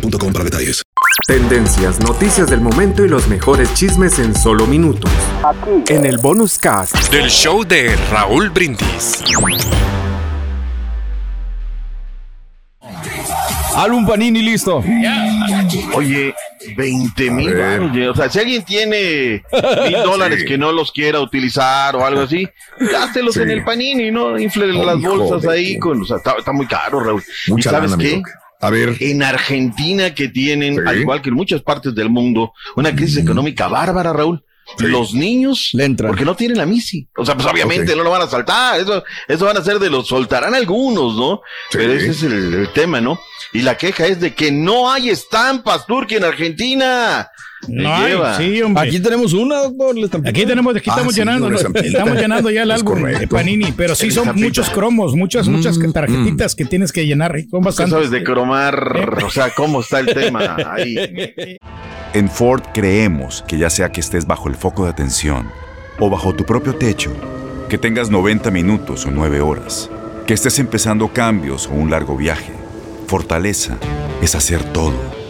boostmobile.com para detalles. Tendencias, noticias del momento y los mejores chismes en solo minutos. En el bonus cast del show de Raúl Brindis. Álbum Panini listo. Oye, 20 mil O sea, si alguien tiene mil dólares que no los quiera utilizar o algo así, gástelos en el Panini, ¿no? Infle las bolsas ahí. Con, o sea, está, muy caro, Raúl. ¿Y sabes qué? A ver. En Argentina que tienen, al igual que en muchas partes del mundo, una crisis económica bárbara, Raúl. Los niños, Le entran. porque no tienen la misi. O sea, pues obviamente no lo van a saltar. Eso, eso van a ser de los, soltarán algunos, ¿no? Pero ese es el, el tema, ¿no? Y la queja es de que no hay estampas turqui en Argentina. No hay, sí, hombre. Aquí tenemos una, doctor. Aquí tenemos, aquí Ah, estamos sí, llenando, estamos llenando ya el Es álbum de. Panini, pero sí El son muchos cromos, muchas, muchas tarjetitas que tienes que llenar, son Tú bastantes. sabes de cromar, o sea, cómo está el tema ahí. En Ford creemos que ya sea que estés bajo el foco de atención o bajo tu propio techo, que tengas 90 minutos o 9 horas, que estés empezando cambios o un largo viaje, fortaleza es hacer todo,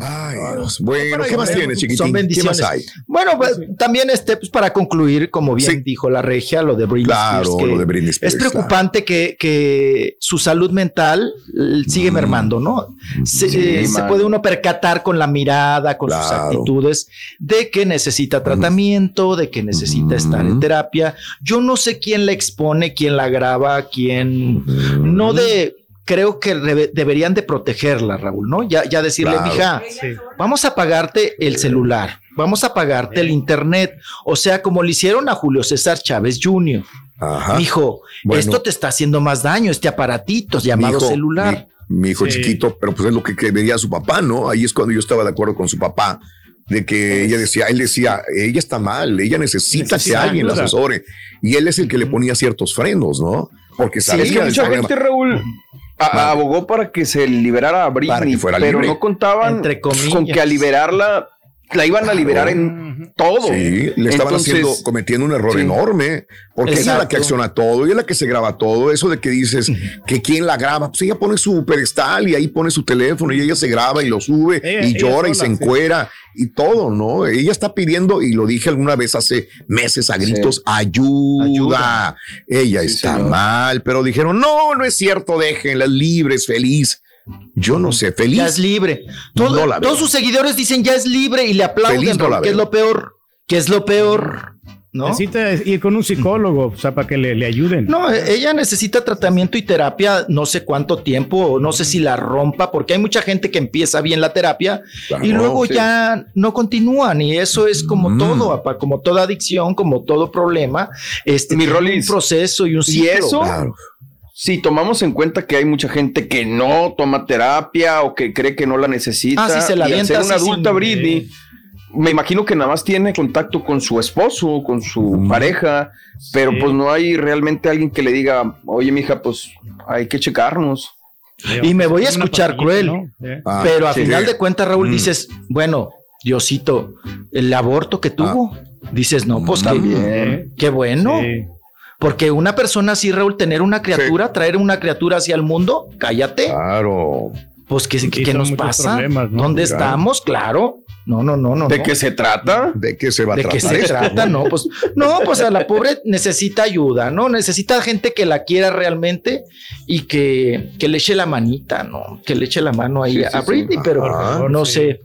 Ay, Dios. Bueno, ¿qué más tienes, chiquitín? Son ¿Qué bendiciones. más hay? Bueno, pues, también este, pues para concluir, como bien Sí. dijo la regia, lo de Britney Claro, Spears, que lo de Britney Spears, Es preocupante que, que su salud mental sigue mermando, ¿no? Se, eh, se puede uno percatar con la mirada, con sus actitudes, de que necesita tratamiento, de que necesita estar en terapia. Yo no sé quién la expone, quién la graba, quién no de creo que deberían de protegerla, Raúl, ¿no? Ya, ya decirle, Claro. mija, vamos a pagarte el celular, vamos a pagarte el internet, o sea, como le hicieron a Julio César Chávez Jr. Ajá. Dijo, Bueno. esto te está haciendo más daño, este aparatito llamado hijo, celular. Mi, mi hijo Sí. chiquito, pero pues es lo que, que veía su papá, ¿no? Ahí es cuando yo estaba de acuerdo con su papá, de que ella decía, él decía, ella está mal, ella necesita, Necesita que alguien la asesore. Y él es el que le ponía ciertos frenos, ¿no? Porque sabía Es que el mucha gente, Raúl. Abogó para que se liberara a Britney, Para que fuera pero libre. no contaban Entre comillas. con que a liberarla la iban a liberar en todo. Sí, le estaban Entonces, haciendo, cometiendo un error sí. enorme, porque ella es la que acciona todo, ella es la que se graba todo, eso de que dices que quién la graba, pues ella pone su pedestal y ahí pone su teléfono y ella se graba y lo sube Ella- y llora y se sí. encuera y todo, ¿no? Ella está pidiendo, y lo dije alguna vez hace meses a gritos, ayuda. Ayuda. Ella Sí, está señor. mal, pero dijeron, no, no es cierto, déjenla libre, es feliz. Yo no sé, feliz. Ya es libre. Todo- No la veo. todos sus seguidores dicen ya es libre y le aplauden, Feliz no que es lo peor, que es lo peor. ¿no? Necesita ir con un psicólogo, o sea, para que le, le ayuden. No, e- ella necesita tratamiento y terapia no sé cuánto tiempo, no sé si la rompa, porque hay mucha gente que empieza bien la terapia y luego sí. ya no continúan y eso es como Mm. todo, como toda adicción, como todo problema, este Mi tiene Rolis, un proceso y un ¿y ciclo. eso? Claro. Si tomamos en cuenta que hay mucha gente que no toma terapia o que cree que no la necesita, Ah, sí, se la y al ser una adulta sin- Britney, me imagino que nada más tiene contacto con su esposo, con su pareja, pero Sí. pues no hay realmente alguien que le diga, oye, mija, pues hay que checarnos. Y me voy a escuchar cruel. ¿no? Eh. Ah, Pero a sí. final de cuentas, Raúl, Mm. dices, bueno, Diosito, el aborto que tuvo, dices, no, pues Mm. qué bien. Qué bueno. Sí. Porque una persona así, Raúl, tener una criatura, traer una criatura hacia el mundo, cállate. Claro. Pues, ¿qué, qué- nos pasa? ¿Dónde Claro. estamos? Claro. No, no, no, no. ¿De no. qué se trata? ¿De qué se va a ¿De tratar? qué se esto, trata? No, pues, no, pues a la pobre necesita ayuda, ¿no? Necesita gente que la quiera realmente y que, que le eche la manita, ¿no? Que le eche la mano ahí Sí, a sí, sí. Britney, pero no sí. sé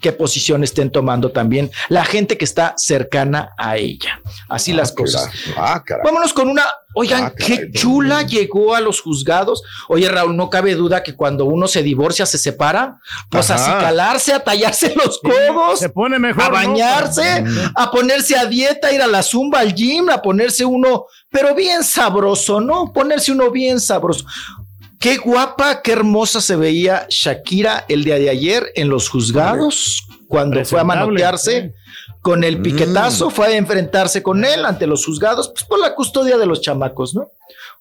qué posición estén tomando también la gente que está cercana a ella. Así las Ah, cosas. caray. Ah, caray. Vámonos con una. Oigan, Ah, qué chula llegó a los juzgados. Oye, Raúl, no cabe duda que cuando uno se divorcia, se separa, pues Ajá. a calarse, a tallarse los codos, Se pone mejor. a ¿no? bañarse, a ponerse a dieta, ir a la zumba, al gym, a ponerse uno, pero bien sabroso, ¿no? Ponerse uno bien sabroso. Qué guapa, qué hermosa se veía Shakira el día de ayer en los juzgados, cuando fue a manotearse sí. con el Mm. piquetazo, fue a enfrentarse con él ante los juzgados, pues por la custodia de los chamacos, ¿no?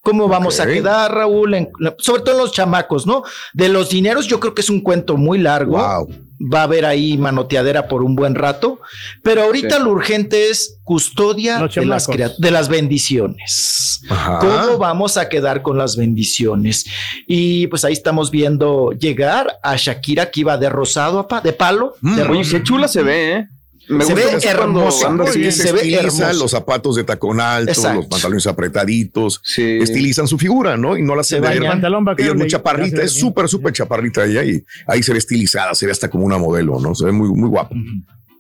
¿Cómo vamos a quedar, Raúl? En- sobre todo en los chamacos, ¿no? De los dineros, yo creo que es un cuento muy largo. Wow. Va a haber ahí manoteadera por un buen rato, pero ahorita Sí. lo urgente es custodia de las, de bendiciones. Ajá. ¿Cómo vamos a quedar con las bendiciones? Y pues ahí estamos viendo llegar a Shakira que iba de rosado, de palo, Mm. de Oye, rosa. qué chula se ve, ¿eh? Me Se gusta ve así. bien, se, se ve estilizan hermoso. los zapatos de tacón alto, Exacto. los pantalones apretaditos, Sí. estilizan su figura, ¿no? Y no la Se vaquero Ella es muy chaparrita, es súper, súper chaparrita ella y ahí se ve estilizada, se ve hasta como una modelo, ¿no? Se ve muy, muy guapa.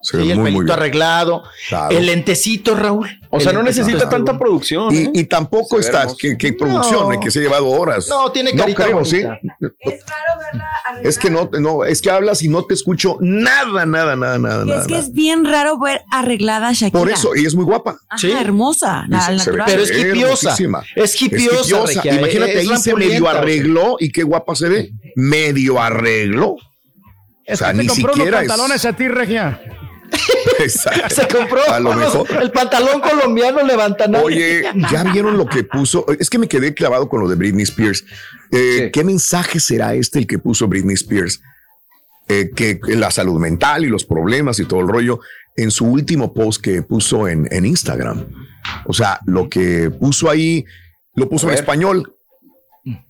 Se Sí, el muy, pelito arreglado, Claro. el lentecito, Raúl. O sea, El no necesita tanta producción. ¿eh? Y, y tampoco está, que, que producción, No. eh, que se ha llevado horas. No, tiene No carita creo, sí. Es raro verla arreglada. Es que no, no, es que hablas y no te escucho nada, nada, nada, nada, Y nada. es que nada. es bien raro ver arreglada a Shakira. Por eso, ella es muy guapa. Ajá, Sí. hermosa, la, Se- se ve natural. Pero es hipiosa. hermosísima. Es hipiosa. Es hipiosa. Regia, Imagínate, es ahí se medio arregló y qué guapa se ve. Medio arregló. Es O sea, que te ni compró siquiera unos es- pantalones a ti, Regia. Exacto. Se compró A lo mejor. el pantalón colombiano levanta nadie. Oye, ¿ya vieron lo que puso? Es que me quedé clavado con lo de Britney Spears. Eh, Sí. ¿Qué mensaje será este el que puso Britney Spears? Eh, que, la salud mental y los problemas y todo el rollo en su último post que puso en, en Instagram. O sea, lo que puso ahí, lo puso en español.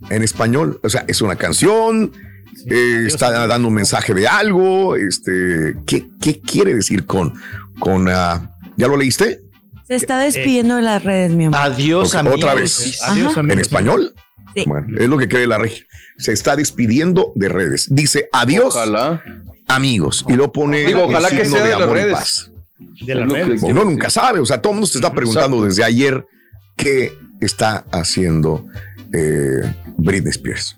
En español. O sea, es una canción. Eh, está dando un mensaje de algo. Este, ¿qué, qué quiere decir con, con, ah, ¿ya lo leíste? Se está despidiendo de las redes, mi amor. Adiós, amigos. otra vez. Adiós, amigos. ¿En español? Sí. Bueno, es lo que cree la regia. Se está despidiendo de redes. Dice adiós, Ojalá. amigos. Y lo pone. Digo, ojalá que sea de las amor y redes. paz. De las redes. Uno nunca sabe. O sea, todo el mundo se está preguntando desde ayer qué está haciendo eh, Britney Spears.